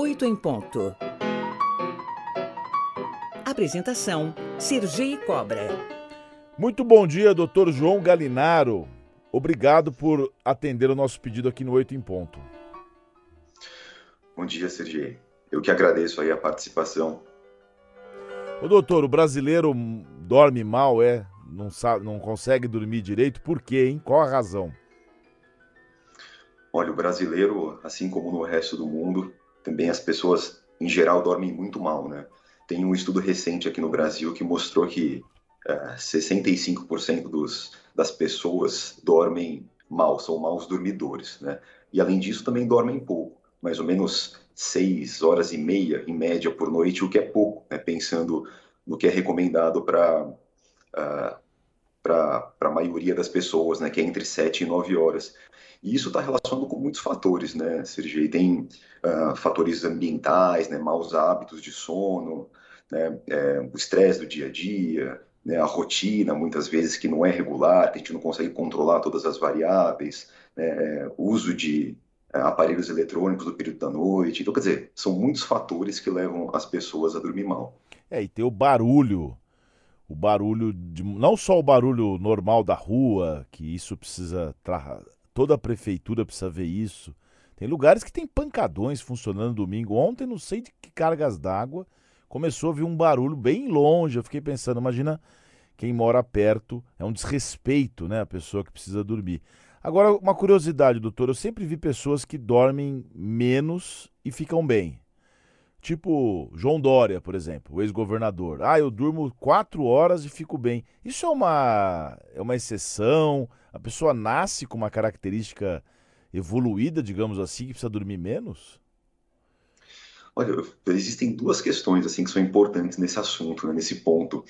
8 em ponto. Apresentação: Sergi Cobra. Muito bom dia, doutor João Galinaro. Obrigado por atender o nosso pedido aqui no 8 em ponto. Bom dia, Sergi. Eu que agradeço aí a participação. O doutor, o brasileiro dorme mal, é? Não, sabe, não consegue dormir direito? Por quê, hein? Qual a razão? Olha, o brasileiro, assim como no resto do mundo, também as pessoas em geral dormem muito mal, né? Tem um estudo recente aqui no Brasil que mostrou que é, 65% dos, das pessoas dormem mal, são maus dormidores, né? E além disso também dormem pouco, mais ou menos seis horas e meia em média por noite, o que é pouco, né? pensando no que é recomendado para uh, ah, para a maioria das pessoas, né, que é entre 7 e 9 horas. E isso está relacionado com muitos fatores, né, Sergei? Tem uh, fatores ambientais, né, maus hábitos de sono, né, é, o estresse do dia a dia, né, a rotina, muitas vezes que não é regular, que a gente não consegue controlar todas as variáveis, né, é, uso de aparelhos eletrônicos no período da noite. Então, quer dizer, são muitos fatores que levam as pessoas a dormir mal. É, e tem o barulho o barulho de não só o barulho normal da rua, que isso precisa toda a prefeitura precisa ver isso. Tem lugares que tem pancadões funcionando domingo. Ontem não sei de que cargas d'água começou a vir um barulho bem longe. Eu fiquei pensando, imagina quem mora perto, é um desrespeito, né, a pessoa que precisa dormir. Agora, uma curiosidade, doutor, eu sempre vi pessoas que dormem menos e ficam bem. Tipo João Dória, por exemplo, o ex-governador. Ah, eu durmo quatro horas e fico bem. Isso é uma, é uma exceção? A pessoa nasce com uma característica evoluída, digamos assim, que precisa dormir menos? Olha, existem duas questões assim que são importantes nesse assunto, né, nesse ponto.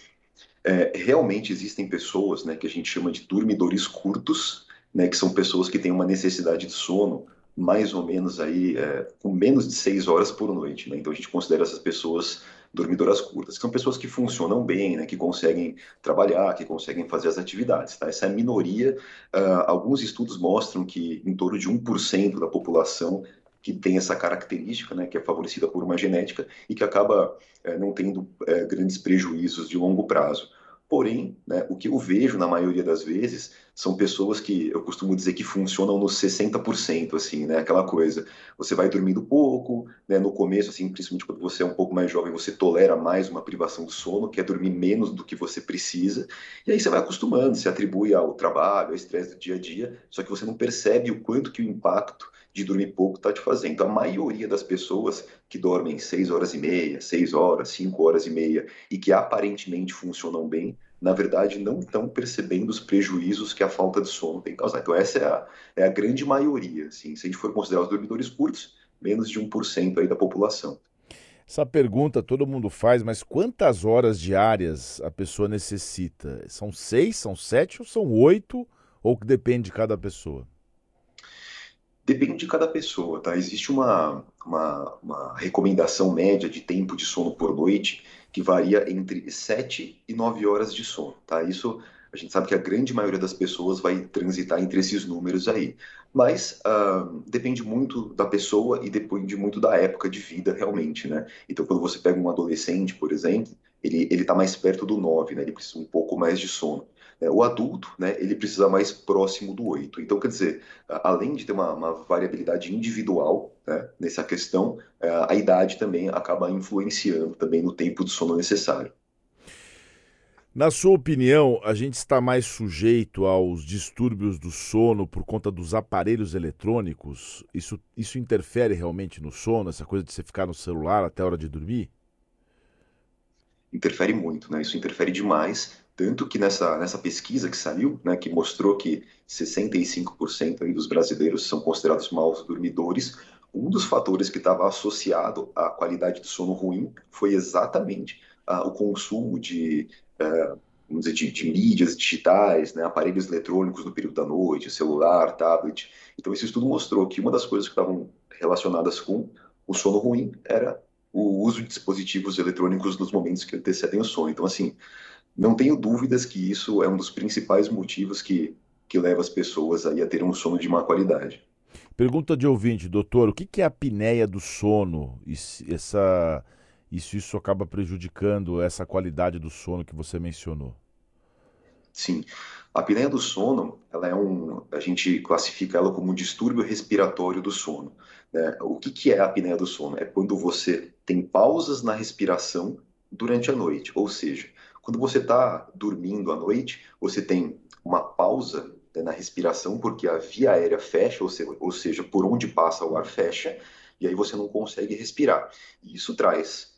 É, realmente existem pessoas, né, que a gente chama de dormidores curtos, né, que são pessoas que têm uma necessidade de sono mais ou menos aí é, com menos de seis horas por noite. Né? Então a gente considera essas pessoas dormidoras curtas, que são pessoas que funcionam bem, né, que conseguem trabalhar, que conseguem fazer as atividades. Tá? Essa é a minoria. Uh, alguns estudos mostram que em torno de 1% da população que tem essa característica, né, que é favorecida por uma genética e que acaba é, não tendo é, grandes prejuízos de longo prazo. Porém, né, o que eu vejo na maioria das vezes são pessoas que eu costumo dizer que funcionam nos 60%, assim, né? Aquela coisa, você vai dormindo pouco, né? No começo, assim, principalmente quando você é um pouco mais jovem, você tolera mais uma privação do sono, que é dormir menos do que você precisa, e aí você vai acostumando, se atribui ao trabalho, ao estresse do dia a dia, só que você não percebe o quanto que o impacto de dormir pouco está te fazendo. A maioria das pessoas que dormem 6 horas e meia, 6 horas, 5 horas e meia e que aparentemente funcionam bem, na verdade não estão percebendo os prejuízos que a falta de sono tem causado. Então essa é a, é a grande maioria. Assim. Se a gente for considerar os dormidores curtos, menos de 1% aí da população. Essa pergunta todo mundo faz, mas quantas horas diárias a pessoa necessita? São seis, são sete ou são oito? Ou que depende de cada pessoa? Depende de cada pessoa, tá? Existe uma, uma, uma, recomendação média de tempo de sono por noite que varia entre 7 e 9 horas de sono, tá? Isso a gente sabe que a grande maioria das pessoas vai transitar entre esses números aí. Mas uh, depende muito da pessoa e depende muito da época de vida, realmente, né? Então, quando você pega um adolescente, por exemplo, ele está mais perto do 9, né? Ele precisa um pouco mais de sono. É, o adulto, né, ele precisa mais próximo do 8. Então, quer dizer, além de ter uma, uma variabilidade individual né, nessa questão, é, a idade também acaba influenciando também no tempo de sono necessário. Na sua opinião, a gente está mais sujeito aos distúrbios do sono por conta dos aparelhos eletrônicos? Isso, isso interfere realmente no sono, essa coisa de você ficar no celular até a hora de dormir? Interfere muito, né? Isso interfere demais tanto que nessa, nessa pesquisa que saiu, né, que mostrou que 65% aí dos brasileiros são considerados maus dormidores, um dos fatores que estava associado à qualidade de sono ruim foi exatamente uh, o consumo de, uh, vamos dizer, de, de, mídias digitais, né, aparelhos eletrônicos no período da noite, celular, tablet. Então, esse estudo mostrou que uma das coisas que estavam relacionadas com o sono ruim era o uso de dispositivos eletrônicos nos momentos que antecedem o sono. Então, assim, não tenho dúvidas que isso é um dos principais motivos que, que leva as pessoas aí a ter um sono de má qualidade. Pergunta de ouvinte, doutor, o que é a apneia do sono? E essa, isso, isso acaba prejudicando essa qualidade do sono que você mencionou? Sim. A apneia do sono, ela é um, a gente classifica ela como um distúrbio respiratório do sono. Né? O que, que é a apneia do sono? É quando você tem pausas na respiração durante a noite, ou seja, quando você está dormindo à noite, você tem uma pausa né, na respiração porque a via aérea fecha, ou seja, ou seja, por onde passa o ar fecha, e aí você não consegue respirar. E isso traz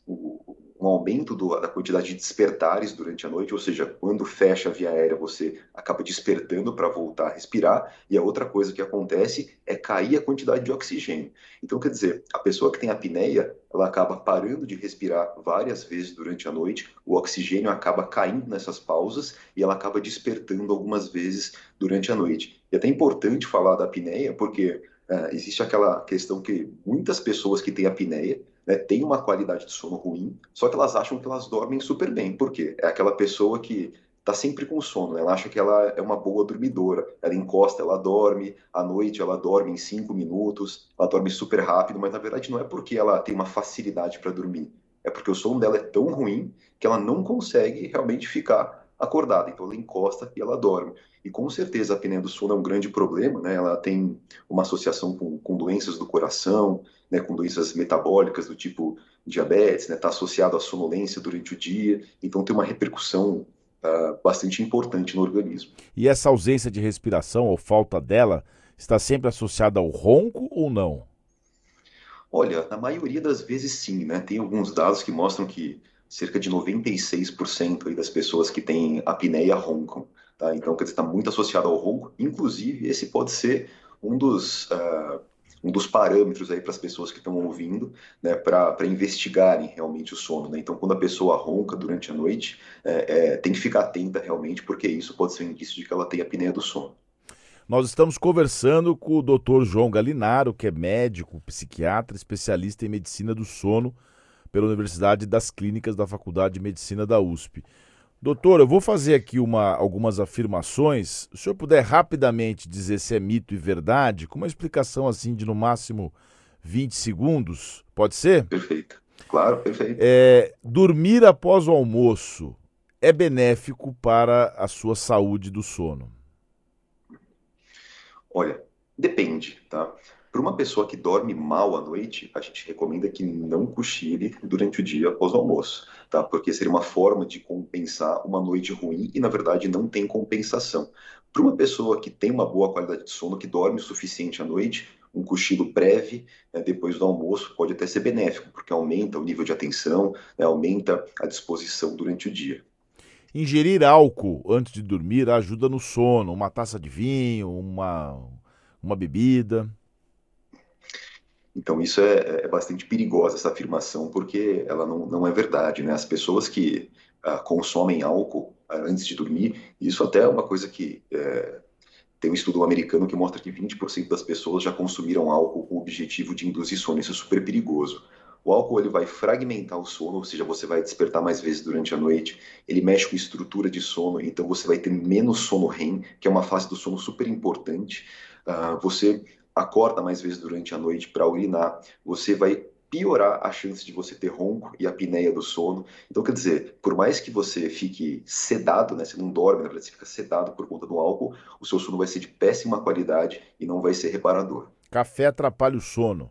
um aumento do, da quantidade de despertares durante a noite, ou seja, quando fecha a via aérea, você acaba despertando para voltar a respirar, e a outra coisa que acontece é cair a quantidade de oxigênio. Então, quer dizer, a pessoa que tem apneia, ela acaba parando de respirar várias vezes durante a noite, o oxigênio acaba caindo nessas pausas e ela acaba despertando algumas vezes durante a noite. E é até importante falar da apneia, porque uh, existe aquela questão que muitas pessoas que têm apneia, né, têm uma qualidade de sono ruim, só que elas acham que elas dormem super bem. Por quê? É aquela pessoa que está sempre com sono, ela acha que ela é uma boa dormidora, ela encosta, ela dorme, à noite ela dorme em cinco minutos, ela dorme super rápido, mas na verdade não é porque ela tem uma facilidade para dormir, é porque o sono dela é tão ruim que ela não consegue realmente ficar acordada, então ela encosta e ela dorme. E com certeza a apneia do sono é um grande problema, né? Ela tem uma associação com, com doenças do coração, né? Com doenças metabólicas do tipo diabetes, né? Está associado à sonolência durante o dia, então tem uma repercussão uh, bastante importante no organismo. E essa ausência de respiração ou falta dela está sempre associada ao ronco ou não? Olha, na maioria das vezes sim, né? Tem alguns dados que mostram que cerca de 96% das pessoas que têm apneia roncam. Tá? Então, quer dizer, está muito associado ao ronco. Inclusive, esse pode ser um dos, uh, um dos parâmetros aí para as pessoas que estão ouvindo, né, para investigarem realmente o sono. Né? Então, quando a pessoa ronca durante a noite, é, é, tem que ficar atenta realmente, porque isso pode ser um indício de que ela tem apneia do sono. Nós estamos conversando com o Dr. João Galinaro, que é médico, psiquiatra, especialista em medicina do sono pela Universidade das Clínicas da Faculdade de Medicina da USP. Doutor, eu vou fazer aqui uma, algumas afirmações. Se o senhor puder rapidamente dizer se é mito e verdade, com uma explicação assim de no máximo 20 segundos, pode ser? Perfeito. Claro, perfeito. É, dormir após o almoço é benéfico para a sua saúde do sono? Olha, depende, tá? Para uma pessoa que dorme mal à noite, a gente recomenda que não cochile durante o dia após o almoço, tá? Porque seria uma forma de compensar uma noite ruim e, na verdade, não tem compensação. Para uma pessoa que tem uma boa qualidade de sono, que dorme o suficiente à noite, um cochilo breve né, depois do almoço pode até ser benéfico, porque aumenta o nível de atenção, né, aumenta a disposição durante o dia. Ingerir álcool antes de dormir ajuda no sono, uma taça de vinho, uma, uma bebida. Então, isso é, é, bastante perigosa, essa afirmação, porque ela não, não é verdade. Né? As pessoas que uh, consomem álcool uh, antes de dormir, isso até é uma coisa que uh, tem um estudo americano que mostra que 20% das pessoas já consumiram álcool com o objetivo de induzir sono. Isso é super perigoso. O álcool ele vai fragmentar o sono, ou seja, você vai despertar mais vezes durante a noite. Ele mexe com estrutura de sono, então você vai ter menos sono REM, que é uma fase do sono super importante. Uh, você acorda mais vezes durante a noite para urinar, você vai piorar a chance de você ter ronco e apneia do sono. Então, quer dizer, por mais que você fique sedado, né, você não dorme, na verdade, você fica sedado por conta do álcool, o seu sono vai ser de péssima qualidade e não vai ser reparador. Café atrapalha o sono.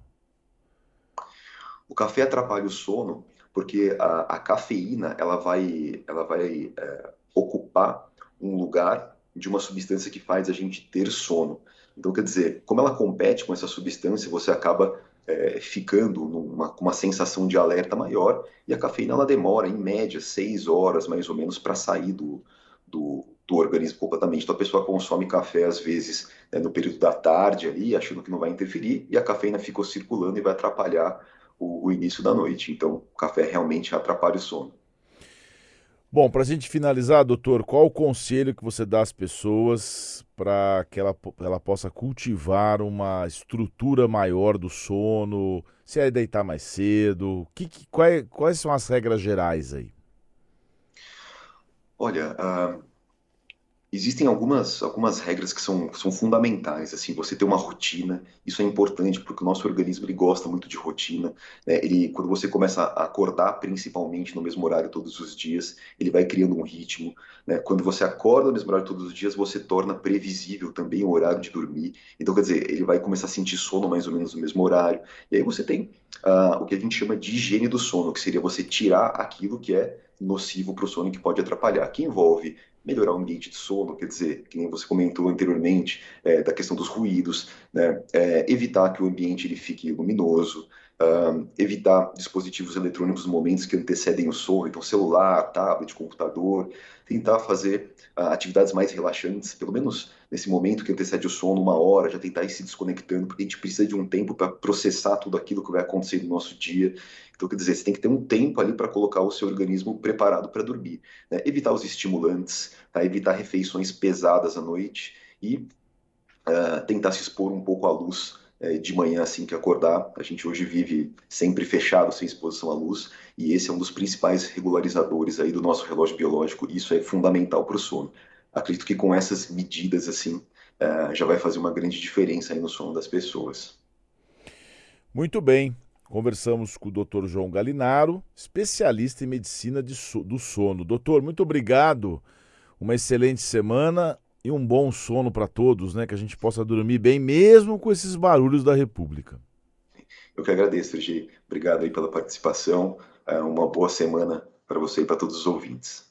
O café atrapalha o sono porque a, a cafeína ela vai, ela vai é, ocupar um lugar de uma substância que faz a gente ter sono. Então, quer dizer, como ela compete com essa substância, você acaba é, ficando com uma sensação de alerta maior e a cafeína ela demora, em média, seis horas mais ou menos para sair do, do, do, organismo completamente. Então a pessoa consome café às vezes né, no período da tarde ali, achando que não vai interferir, e a cafeína ficou circulando e vai atrapalhar o, o início da noite. Então o café realmente atrapalha o sono. Bom, para a gente finalizar, doutor, qual o conselho que você dá às pessoas para que ela, ela possa cultivar uma estrutura maior do sono? Se é deitar mais cedo? Que, que, quais, quais são as regras gerais aí? Olha, uh, Existem algumas, algumas regras que são, são fundamentais, assim, você ter uma rotina, isso é importante porque o nosso organismo ele gosta muito de rotina, né? Ele, quando você começa a acordar principalmente no mesmo horário todos os dias, ele vai criando um ritmo, né? Quando você acorda no mesmo horário todos os dias, você torna previsível também o horário de dormir, então quer dizer, ele vai começar a sentir sono mais ou menos no mesmo horário, e aí você tem uh, o que a gente chama de higiene do sono, que seria você tirar aquilo que é nocivo para o sono que pode atrapalhar, que envolve melhorar o ambiente de sono, quer dizer, que nem você comentou anteriormente, é, da questão dos ruídos, né, é, evitar que o ambiente ele fique luminoso, uh, evitar dispositivos eletrônicos nos momentos que antecedem o sono, então celular, tablet, computador, tentar fazer uh, atividades mais relaxantes, pelo menos nesse momento que antecede o sono, uma hora, já tentar ir se desconectando, porque a gente precisa de um tempo para processar tudo aquilo que vai acontecer no nosso dia. Então, quer dizer, você tem que ter um tempo ali para colocar o seu organismo preparado para dormir. Né? Evitar os estimulantes, tá? evitar refeições pesadas à noite e uh, tentar se expor um pouco à luz de manhã assim que acordar. A gente hoje vive sempre fechado, sem exposição à luz, e esse é um dos principais regularizadores aí do nosso relógio biológico, e isso é fundamental para o sono. Acredito que com essas medidas assim, é, já vai fazer uma grande diferença aí no sono das pessoas. Muito bem. Conversamos com o Dr. João Galinaro, especialista em medicina so do sono. Doutor, muito obrigado. Uma excelente semana e um bom sono para todos, né? Que a gente possa dormir bem, mesmo com esses barulhos da República. Eu que agradeço, Sergi. Obrigado aí pela participação. É uma boa semana para você e para todos os ouvintes.